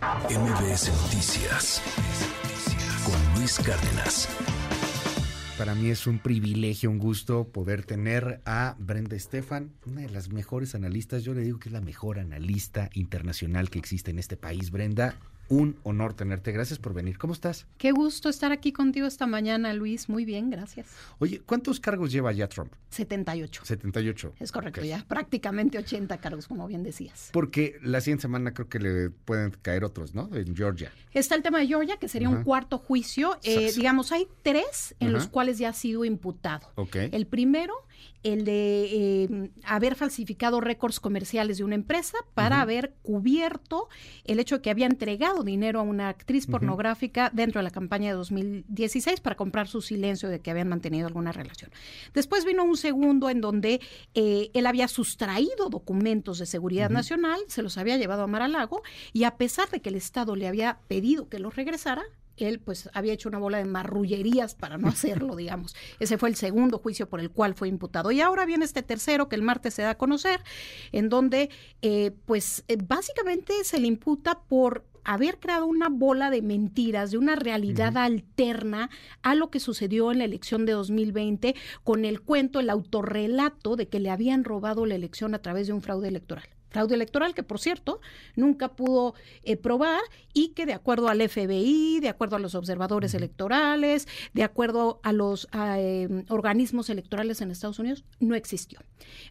MBS Noticias con Luis Cárdenas. Para mí es un privilegio, un gusto poder tener a Brenda Estefan, una de las mejores analistas. Yo le digo que es la mejor analista internacional que existe en este país. Brenda, un honor tenerte. Gracias por venir. ¿Cómo estás? Qué gusto estar aquí contigo esta mañana, Luis. Muy bien, gracias. Oye, ¿cuántos cargos lleva ya Trump? 78. 78. Es correcto, ya prácticamente 80 cargos, como bien decías. Porque la siguiente semana creo que le pueden caer otros, ¿no? En Georgia. Está el tema de Georgia, que sería un cuarto juicio. Eh, digamos, hay tres en los cuales ya ha sido imputado. Okay. El primero el de em, haber falsificado récords comerciales de una empresa para haber cubierto el hecho de que había entregado dinero a una actriz pornográfica dentro de la campaña de 2016 para comprar su silencio de que habían mantenido alguna relación. Después vino un segundo en donde eh, él había sustraído documentos de seguridad nacional, se los había llevado a Mar-a-Lago y a pesar de que el Estado le había pedido que los regresara, él pues había hecho una bola de marrullerías para no hacerlo, digamos. Ese fue el segundo juicio por el cual fue imputado. Y ahora viene este tercero que el martes se da a conocer, en donde eh, pues eh, básicamente se le imputa por haber creado una bola de mentiras, de una realidad alterna a lo que sucedió en la elección de 2020 con el cuento, el autorrelato de que le habían robado la elección a través de un fraude electoral. Fraude electoral que por cierto nunca pudo eh, probar y que de acuerdo al FBI, de acuerdo a los observadores electorales, de acuerdo a los em, organismos electorales en Estados Unidos, no existió.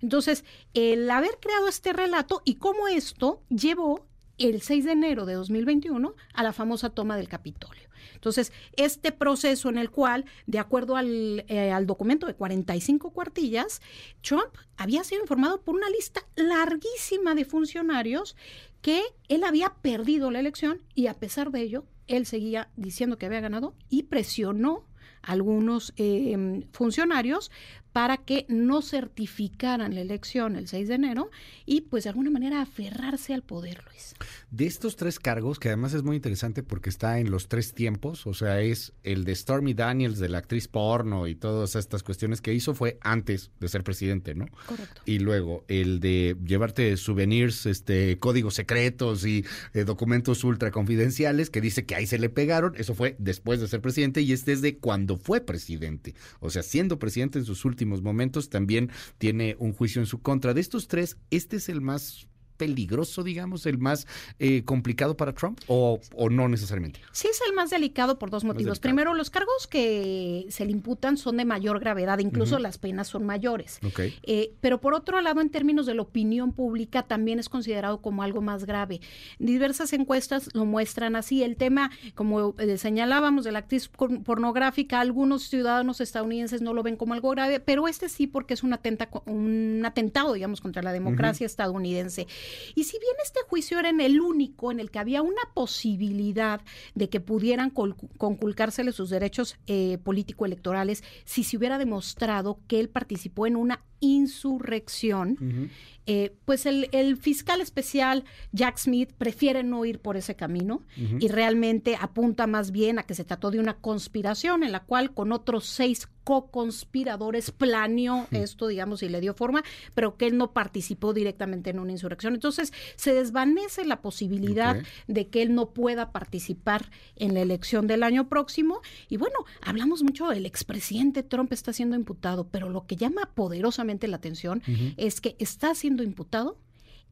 Entonces, el haber creado este relato y cómo esto llevó el 6 de enero de 2021 a la famosa toma del Capitolio. Entonces, este proceso en el cual, de acuerdo al, eh, al, documento de 45 cuartillas, Trump había sido informado por una lista larguísima de funcionarios que él había perdido la elección y a pesar de ello, él seguía diciendo que había ganado y presionó a algunos eh, funcionarios para que no certificaran la elección el 6 de enero y pues de alguna manera aferrarse al poder, Luis. De estos tres cargos, que además es muy interesante porque está en los tres tiempos, o sea, es el de Stormy Daniels, de la actriz porno y todas estas cuestiones que hizo fue antes de ser presidente, ¿no? Correcto. Y luego el de llevarte souvenirs, este, códigos secretos y eh, documentos ultra confidenciales que dice que ahí se le pegaron, eso fue después de ser presidente y este es de cuando fue presidente, o sea, siendo presidente en sus últimos momentos, también tiene un juicio en su contra. De estos tres, este es el más peligroso, digamos, el más eh, complicado para Trump o, no necesariamente? Sí, es el más delicado por dos motivos. Primero, los cargos que se le imputan son de mayor gravedad, incluso las penas son mayores. Eh, pero por otro lado, en términos de la opinión pública, también es considerado como algo más grave. Diversas encuestas lo muestran así. El tema, como eh, señalábamos, de la actriz pornográfica, algunos ciudadanos estadounidenses no lo ven como algo grave, pero este sí porque es un, atenta, un atentado, digamos, contra la democracia estadounidense. Y si bien este juicio era en el único en el que había una posibilidad de que pudieran conculcársele sus derechos eh, político-electorales, si se hubiera demostrado que él participó en una insurrección, eh, pues el, fiscal especial Jack Smith prefiere no ir por ese camino y realmente apunta más bien a que se trató de una conspiración en la cual con otros seis co-conspiradores planeó esto, digamos, y le dio forma, pero que él no participó directamente en una insurrección. Entonces se desvanece la posibilidad de que él no pueda participar en la elección del año próximo. Y bueno, hablamos mucho del expresidente Trump está siendo imputado, pero lo que llama poderosamente la atención es que está siendo imputado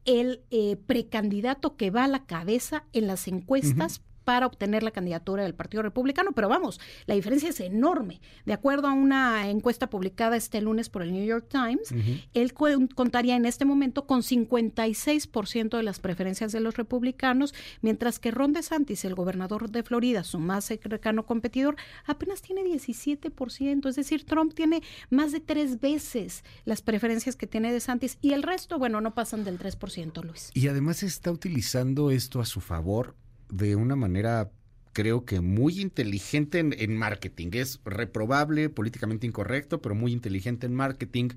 el eh, precandidato que va a la cabeza en las encuestas para obtener la candidatura del Partido Republicano, pero vamos, la diferencia es enorme. De acuerdo a una encuesta publicada este lunes por el New York Times, él contaría en este momento con 56% de las preferencias de los republicanos, mientras que Ron DeSantis, el gobernador de Florida, su más cercano competidor, apenas tiene 17%, es decir, Trump tiene más de tres veces las preferencias que tiene DeSantis y el resto, bueno, no pasan del 3%, Luis. Y además está utilizando esto a su favor de una manera creo que muy inteligente en, marketing. Es reprobable, políticamente incorrecto, pero muy inteligente en marketing,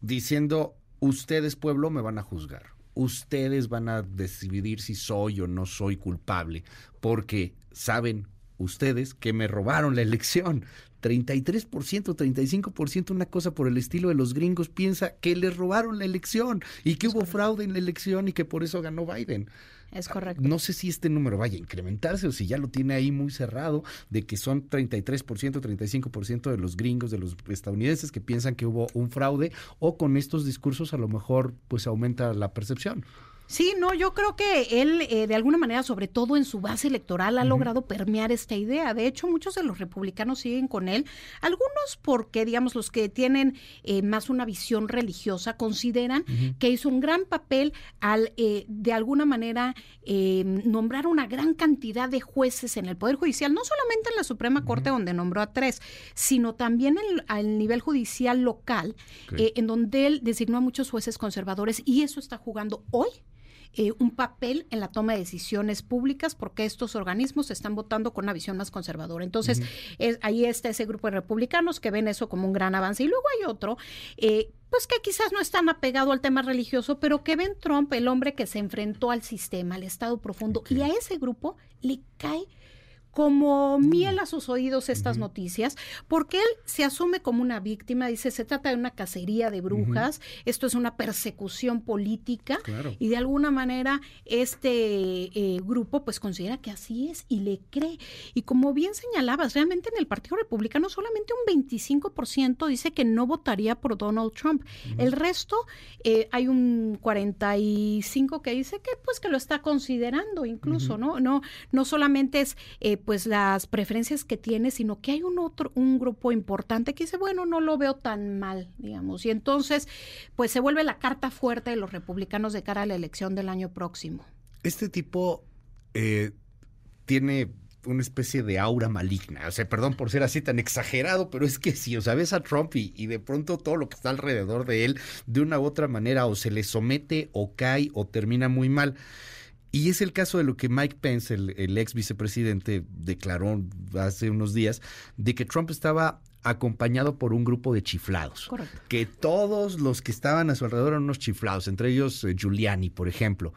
diciendo, ustedes pueblo me van a juzgar. Ustedes van a decidir si soy o no soy culpable, porque saben ustedes que me robaron la elección 33%, 35%, una cosa por el estilo de los gringos piensa que le robaron la elección y que hubo fraude en la elección y que por eso ganó Biden. Es correcto. No sé si este número vaya a incrementarse o si ya lo tiene ahí muy cerrado, de que son 33%, 35% de los gringos, de los estadounidenses que piensan que hubo un fraude o con estos discursos a lo mejor pues aumenta la percepción. Sí, no, yo creo que él eh, de alguna manera, sobre todo en su base electoral, ha logrado permear esta idea. De hecho, muchos de los republicanos siguen con él, algunos porque, digamos, los que tienen eh, más una visión religiosa consideran que hizo un gran papel al, eh, de alguna manera, nombrar una gran cantidad de jueces en el Poder Judicial, no solamente en la Suprema Corte, donde nombró a tres, sino también en, al nivel judicial local, en donde él designó a muchos jueces conservadores y eso está jugando hoy eh, un papel en la toma de decisiones públicas porque estos organismos están votando con una visión más conservadora. Entonces, ahí está ese grupo de republicanos que ven eso como un gran avance. Y luego hay otro, eh, pues que quizás no están apegado al tema religioso, pero que ven Trump el hombre que se enfrentó al sistema, al Estado profundo, y a ese grupo le cae como miel a sus oídos estas noticias, porque él se asume como una víctima, dice, se trata de una cacería de brujas, esto es una persecución política, y de alguna manera este eh, grupo pues considera que así es y le cree. Y como bien señalabas, realmente en el Partido Republicano solamente un 25% dice que no votaría por Donald Trump. El resto, eh, hay un 45 que dice que pues que lo está considerando incluso, ¿no? No, no solamente es... Eh, pues las preferencias que tiene, sino que hay un otro, un grupo importante que dice, bueno, no lo veo tan mal, digamos. Y entonces, pues se vuelve la carta fuerte de los republicanos de cara a la elección del año próximo. Este tipo eh, tiene una especie de aura maligna. O sea, perdón por ser así tan exagerado, pero es que si, o sea, ves a Trump y, y, de pronto todo lo que está alrededor de él, de una u otra manera, o se le somete, o cae, o termina muy mal. Y es el caso de lo que Mike Pence, el, ex vicepresidente, declaró hace unos días, de que Trump estaba acompañado por un grupo de chiflados. Correcto. Que todos los que estaban a su alrededor eran unos chiflados, entre ellos eh, Giuliani, por ejemplo.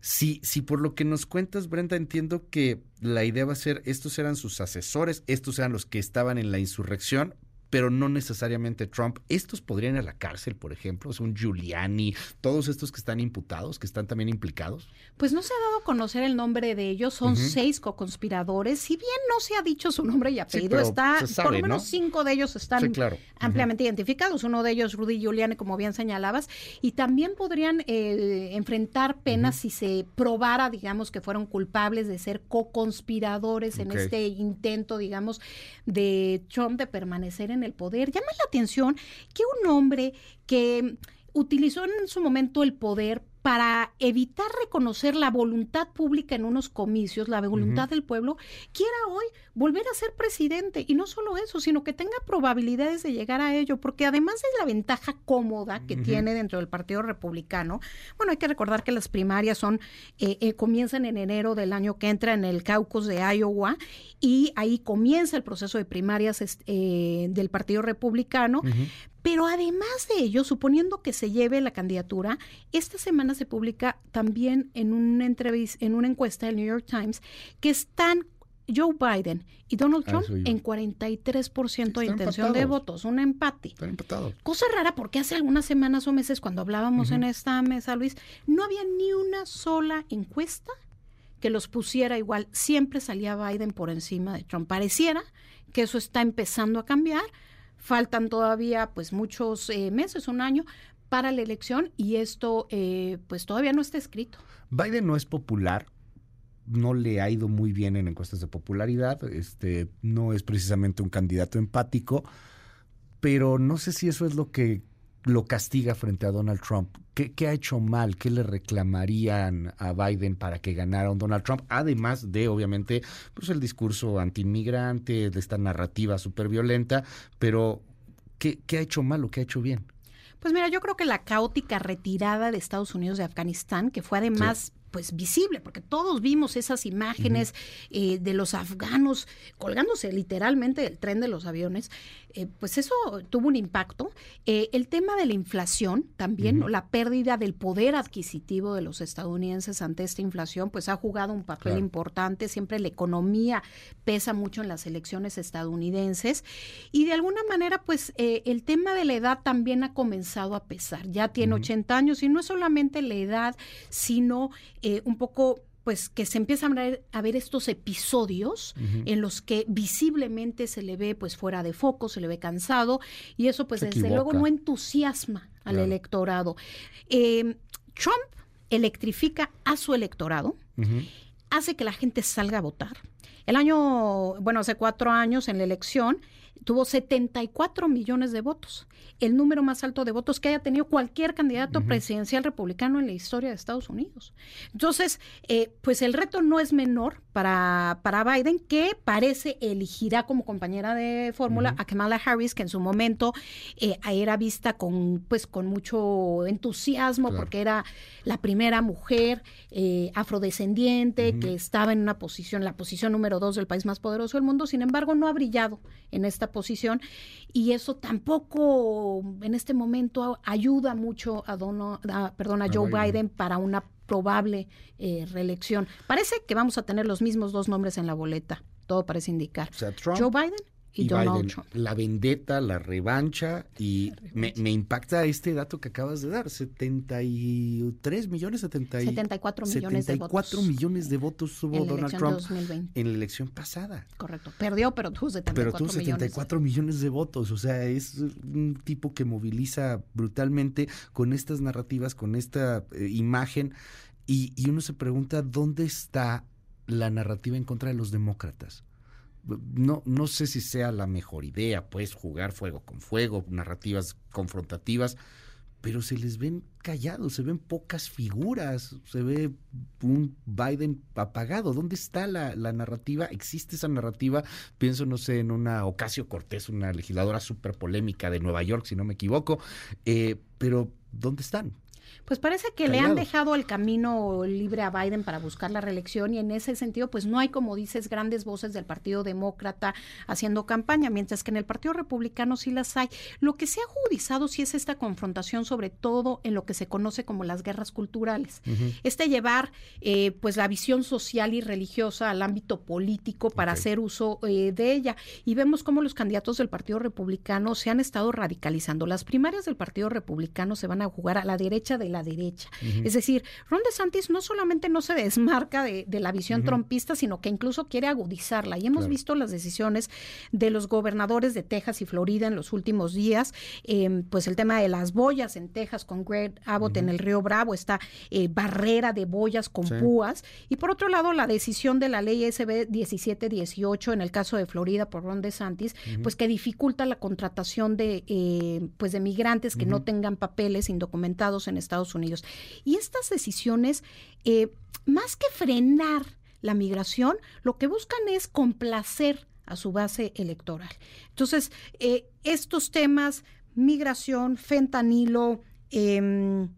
Si, si por lo que nos cuentas, Brenda, entiendo que la idea va a ser, estos eran sus asesores, estos eran los que estaban en la insurrección, pero no necesariamente Trump. Estos podrían ir a la cárcel, por ejemplo, es un Giuliani, todos estos que están imputados, que están también implicados. Pues no se ha dado a conocer el nombre de ellos, son seis co-conspiradores, si bien no se ha dicho su nombre y apellido, está, por lo menos cinco de ellos están ampliamente identificados, uno de ellos Rudy Giuliani, como bien señalabas, y también podrían eh, enfrentar penas si se probara, digamos, que fueron culpables de ser co-conspiradores en este intento, digamos, de Trump de permanecer en en el poder. Llama la atención que un hombre que utilizó en su momento el poder para evitar reconocer la voluntad pública en unos comicios, la voluntad del pueblo, quiera hoy volver a ser presidente. Y no solo eso, sino que tenga probabilidades de llegar a ello, porque además de la ventaja cómoda que tiene dentro del Partido Republicano, bueno, hay que recordar que las primarias son, eh, eh, comienzan en enero del año que entra en el caucus de Iowa, y ahí comienza el proceso de primarias eh, del Partido Republicano, pero además de ello, suponiendo que se lleve la candidatura, esta semana se publica también en una entrevista, en una encuesta del New York Times, que están Joe Biden y Donald ah, Trump en 43% de intención de votos, un empate. Están empatados. Cosa rara porque hace algunas semanas o meses cuando hablábamos en esta mesa, Luis, no había ni una sola encuesta que los pusiera igual. Siempre salía Biden por encima de Trump. Pareciera que eso está empezando a cambiar Faltan todavía pues muchos eh, meses, un año para la elección y esto eh, pues todavía no está escrito. Biden no es popular, no le ha ido muy bien en encuestas de popularidad, este no es precisamente un candidato empático, pero no sé si eso es lo que lo castiga frente a Donald Trump. ¿Qué, ha hecho mal? ¿Qué le reclamarían a Biden para que ganara un Donald Trump? Además de, obviamente, pues el discurso antiinmigrante, de esta narrativa súper violenta, pero ¿qué, ha hecho mal o qué ha hecho bien? Pues mira, yo creo que la caótica retirada de Estados Unidos de Afganistán, que fue además pues visible, porque todos vimos esas imágenes eh, de los afganos colgándose literalmente del tren de los aviones, eh, pues eso tuvo un impacto. Eh, el tema de la inflación también, la pérdida del poder adquisitivo de los estadounidenses ante esta inflación, pues ha jugado un papel importante. Siempre la economía pesa mucho en las elecciones estadounidenses y de alguna manera, pues el tema de la edad también ha comenzado a pesar. Ya tiene 80 años y no es solamente la edad, sino un poco pues que se empiezan a ver, estos episodios en los que visiblemente se le ve pues fuera de foco, se le ve cansado y eso pues desde luego no entusiasma al electorado. Em, Trump electrifica a su electorado, hace que la gente salga a votar. El año, bueno, hace cuatro años en la elección, tuvo 74 millones de votos, el número más alto de votos que haya tenido cualquier candidato presidencial republicano en la historia de Estados Unidos. Entonces, eh, pues el reto no es menor para, para Biden, que parece elegirá como compañera de fórmula a Kamala Harris, que en su momento eh, era vista con, pues, con mucho entusiasmo, porque era la primera mujer eh, afrodescendiente que estaba en una posición, la posición número dos del país más poderoso del mundo, sin embargo, no ha brillado en esta posición y eso tampoco en este momento ayuda mucho a, Dono, perdón, a Joe Biden. para una probable eh, reelección. Parece que vamos a tener los mismos dos nombres en la boleta, todo parece indicar. Joe Biden y, La vendetta, la revancha y Me, impacta este dato que acabas de dar, 73 millones, 74 millones de votos. millones de votos tuvo Donald Trump en la elección pasada. Correcto, perdió pero tuvo 74 Pero tuvo 74 millones. de votos, o sea, es un tipo que moviliza brutalmente con estas narrativas, con esta eh, imagen. Y, y uno se pregunta dónde está la narrativa en contra de los demócratas no, no sé si sea la mejor idea, pues, jugar fuego con fuego, narrativas confrontativas, pero se les ven callados, se ven pocas figuras, se ve un Biden apagado. ¿Dónde está la, narrativa? ¿Existe esa narrativa? Pienso, no sé, en una Ocasio Cortés, una legisladora súper polémica de Nueva York, si no me equivoco, eh, pero ¿dónde están? Pues parece que le han dejado el camino libre a Biden para buscar la reelección y en ese sentido pues no hay como dices grandes voces del Partido Demócrata haciendo campaña, mientras que en el Partido Republicano sí las hay. Lo que se ha agudizado sí es esta confrontación sobre todo en lo que se conoce como las guerras culturales. Este llevar eh, pues la visión social y religiosa al ámbito político para hacer uso eh, de ella y vemos cómo los candidatos del Partido Republicano se han estado radicalizando. Las primarias del Partido Republicano se van a jugar a la derecha de la derecha. Es decir, Ron DeSantis no solamente no se desmarca de, la visión trompista, sino que incluso quiere agudizarla. Y hemos visto las decisiones de los gobernadores de Texas y Florida en los últimos días, em, pues el tema de las boyas en Texas con Greg Abbott en el río Bravo, esta eh, barrera de boyas con púas. Y por otro lado, la decisión de la ley SB 1718 en el caso de Florida por Ron DeSantis, pues que dificulta la contratación de, eh, pues de migrantes que no tengan papeles indocumentados en Estados Unidos. Y estas decisiones, eh, más que frenar la migración, lo que buscan es complacer a su base electoral. Entonces, eh, estos temas, migración, fentanilo, em,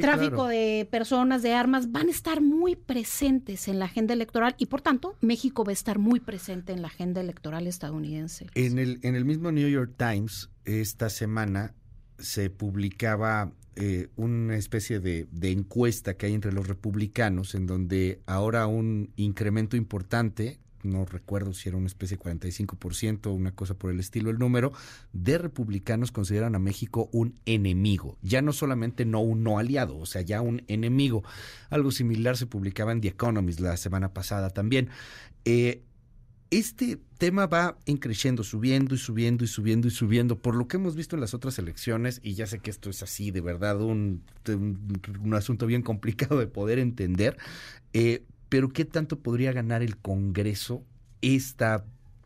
tráfico de personas, de armas, van a estar muy presentes en la agenda electoral y por tanto México va a estar muy presente en la agenda electoral estadounidense. En el, en el mismo New York Times, esta semana se publicaba eh, una especie de, encuesta que hay entre los republicanos, en donde ahora un incremento importante, no recuerdo si era una especie de 45%, una cosa por el estilo, el número, de republicanos consideran a México un enemigo, ya no solamente no un no aliado, o sea, ya un enemigo. Algo similar se publicaba en The Economist la semana pasada también. Eh, este tema va increciendo, subiendo y subiendo y subiendo y subiendo, por lo que hemos visto en las otras elecciones, y ya sé que esto es así, de verdad, un, un, asunto bien complicado de poder entender, eh, pero ¿qué tanto podría ganar el Congreso este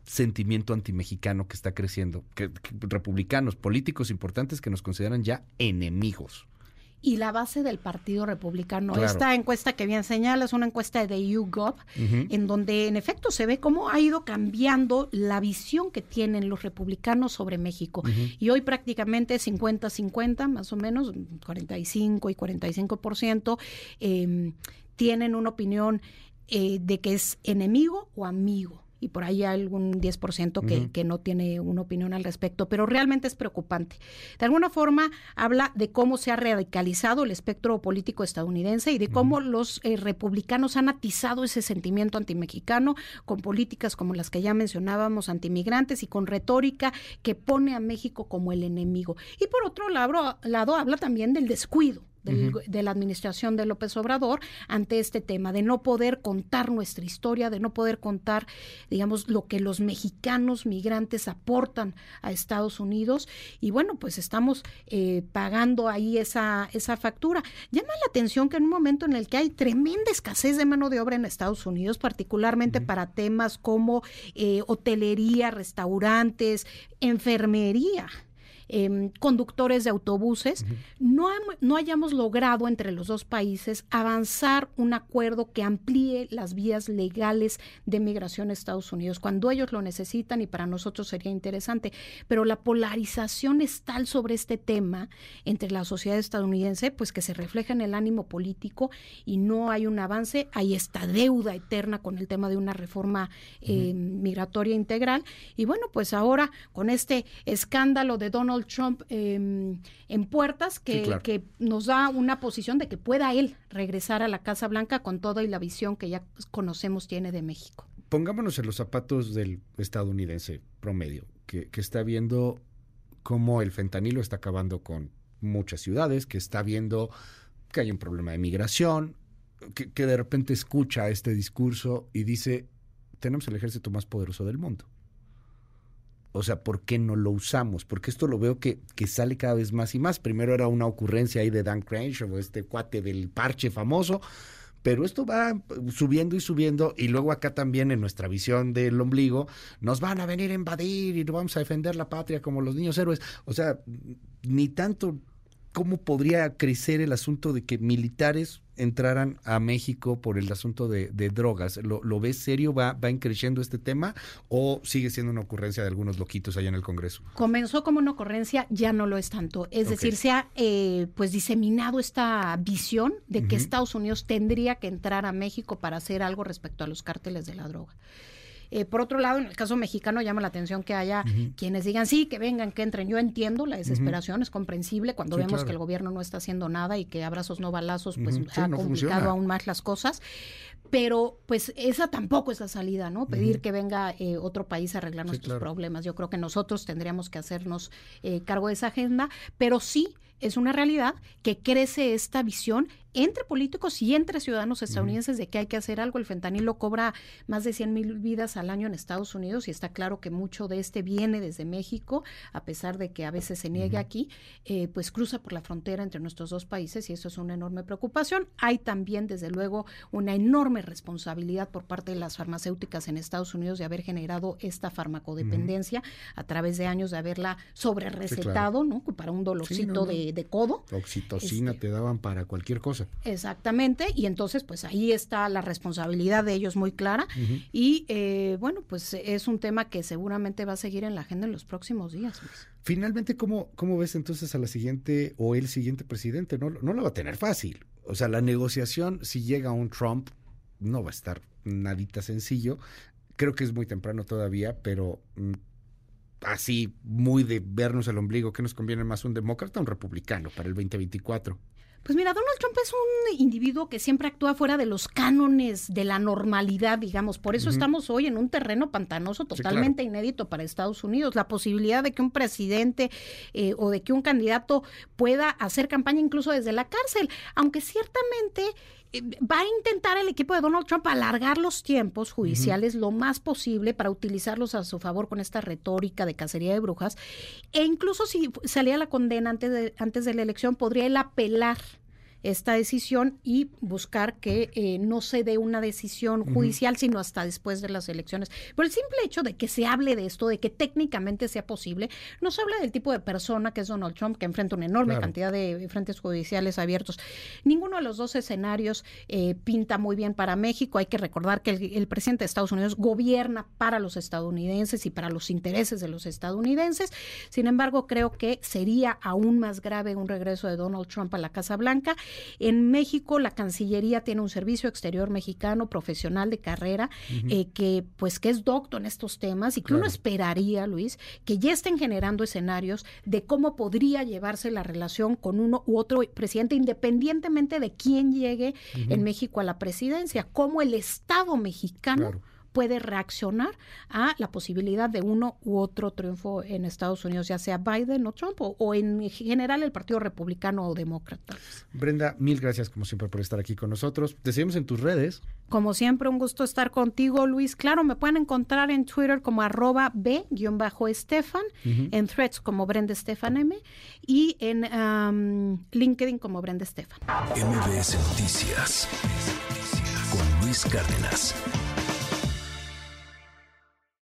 sentimiento antimexicano que está creciendo? que republicanos, políticos importantes que nos consideran ya enemigos y la base del Partido Republicano. Esta encuesta que bien señala es una encuesta de YouGov, en donde en efecto se ve cómo ha ido cambiando la visión que tienen los republicanos sobre México. Y hoy prácticamente 50-50, más o menos, 45 y 45%, eh, tienen una opinión eh, de que es enemigo o amigo y por ahí hay algún 10% que, que no tiene una opinión al respecto, pero realmente es preocupante. De alguna forma habla de cómo se ha radicalizado el espectro político estadounidense y de cómo los eh, republicanos han atizado ese sentimiento antimexicano con políticas como las que ya mencionábamos, antimigrantes y con retórica que pone a México como el enemigo. Y por otro lado, lado habla también del descuido de la administración de López Obrador ante este tema, de no poder contar nuestra historia, de no poder contar, digamos, lo que los mexicanos migrantes aportan a Estados Unidos. Y bueno, pues estamos eh, pagando ahí esa, esa factura. Llama la atención que en un momento en el que hay tremenda escasez de mano de obra en Estados Unidos, particularmente para temas como eh, hotelería, restaurantes, enfermería, Em, conductores de autobuses, no, no hayamos logrado entre los dos países avanzar un acuerdo que amplíe las vías legales de migración a Estados Unidos, cuando ellos lo necesitan y para nosotros sería interesante. Pero la polarización es tal sobre este tema entre la sociedad estadounidense, pues que se refleja en el ánimo político y no hay un avance, hay esta deuda eterna con el tema de una reforma eh, migratoria integral. Y bueno, pues ahora con este escándalo de Donald Trump em, en puertas que, que, nos da una posición de que pueda él regresar a la Casa Blanca con toda y la visión que ya conocemos tiene de México. Pongámonos en los zapatos del estadounidense promedio, que, está viendo cómo el fentanilo está acabando con muchas ciudades, que está viendo que hay un problema de migración, que, que de repente escucha este discurso y dice, tenemos el ejército más poderoso del mundo o sea, ¿por qué no lo usamos? Porque esto lo veo que, que sale cada vez más y más. Primero era una ocurrencia ahí de Dan Crenshaw, este cuate del parche famoso, pero esto va subiendo y subiendo y luego acá también en nuestra visión del ombligo nos van a venir a invadir y vamos a defender la patria como los niños héroes. O sea, ni tanto cómo podría crecer el asunto de que militares entraran a México por el asunto de, drogas. ¿Lo, ¿Lo, ves serio? ¿Va, ¿Va creciendo este tema o sigue siendo una ocurrencia de algunos loquitos allá en el Congreso? Comenzó como una ocurrencia, ya no lo es tanto. Es decir, se ha eh, pues diseminado esta visión de que Estados Unidos tendría que entrar a México para hacer algo respecto a los cárteles de la droga. Eh, por otro lado, en el caso mexicano llama la atención que haya quienes digan, sí, que vengan, que entren. Yo entiendo la desesperación, es comprensible cuando vemos que el gobierno no está haciendo nada y que abrazos no balazos, pues ha complicado aún más las cosas. Pero pues esa tampoco es la salida, ¿no? Pedir que venga eh, otro país a arreglar nuestros problemas. Yo creo que nosotros tendríamos que hacernos eh, cargo de esa agenda, pero sí es una realidad que crece esta visión entre políticos y entre ciudadanos estadounidenses de que hay que hacer algo. El fentanilo cobra más de 100 mil vidas al año en Estados Unidos y está claro que mucho de este viene desde México, a pesar de que a veces se niegue aquí, eh, pues cruza por la frontera entre nuestros dos países y eso es una enorme preocupación. Hay también, desde luego, una enorme responsabilidad por parte de las farmacéuticas en Estados Unidos de haber generado esta farmacodependencia a través de años de haberla sobre recetado, ¿no? Para un dolorcito De, codo. Oxitocina este te daban para cualquier cosa. Exactamente, y entonces pues ahí está la responsabilidad de ellos muy clara y eh, bueno, pues es un tema que seguramente va a seguir en la agenda en los próximos días. Finalmente, ¿cómo, ¿cómo ves entonces a la siguiente o el siguiente presidente? No, no lo va a tener fácil. O sea, la negociación, si llega un Trump, no va a estar nadita sencillo. Creo que es muy temprano todavía, pero mm, así, muy de vernos el ombligo, ¿qué nos conviene más un demócrata o un republicano para el 2024? Pues mira, Donald Trump es un individuo que siempre actúa fuera de los cánones de la normalidad, digamos. Por eso estamos hoy en un terreno pantanoso totalmente inédito para Estados Unidos. La posibilidad de que un presidente eh, o de que un candidato pueda hacer campaña incluso desde la cárcel, aunque ciertamente va a intentar el equipo de Donald Trump alargar los tiempos judiciales lo más posible para utilizarlos a su favor con esta retórica de cacería de brujas. E incluso si salía la condena antes de, antes de la elección, podría él apelar esta decisión y buscar que eh, no se dé una decisión judicial, sino hasta después de las elecciones. Por el simple hecho de que se hable de esto, de que técnicamente sea posible, no se habla del tipo de persona que es Donald Trump, que enfrenta una enorme cantidad de frentes judiciales abiertos. Ninguno de los dos escenarios eh, pinta muy bien para México. Hay que recordar que el, presidente de Estados Unidos gobierna para los estadounidenses y para los intereses de los estadounidenses. Sin embargo, creo que sería aún más grave un regreso de Donald Trump a la Casa Blanca En México, la Cancillería tiene un servicio exterior mexicano profesional de carrera eh, que, pues, que es docto en estos temas y que uno esperaría, Luis, que ya estén generando escenarios de cómo podría llevarse la relación con uno u otro presidente, independientemente de quién llegue en México a la presidencia, cómo el Estado mexicano puede reaccionar a la posibilidad de uno u otro triunfo en Estados Unidos, ya sea Biden o Trump, o, en general el Partido Republicano o Demócrata. Brenda, mil gracias como siempre por estar aquí con nosotros. Te seguimos en tus redes. Como siempre, un gusto estar contigo, Luis. Claro, me pueden encontrar en Twitter como arroba b-estefan, en Threads como Brenda Estefan M y en um, LinkedIn como Brenda Estefan. MBS Noticias con Luis Cárdenas.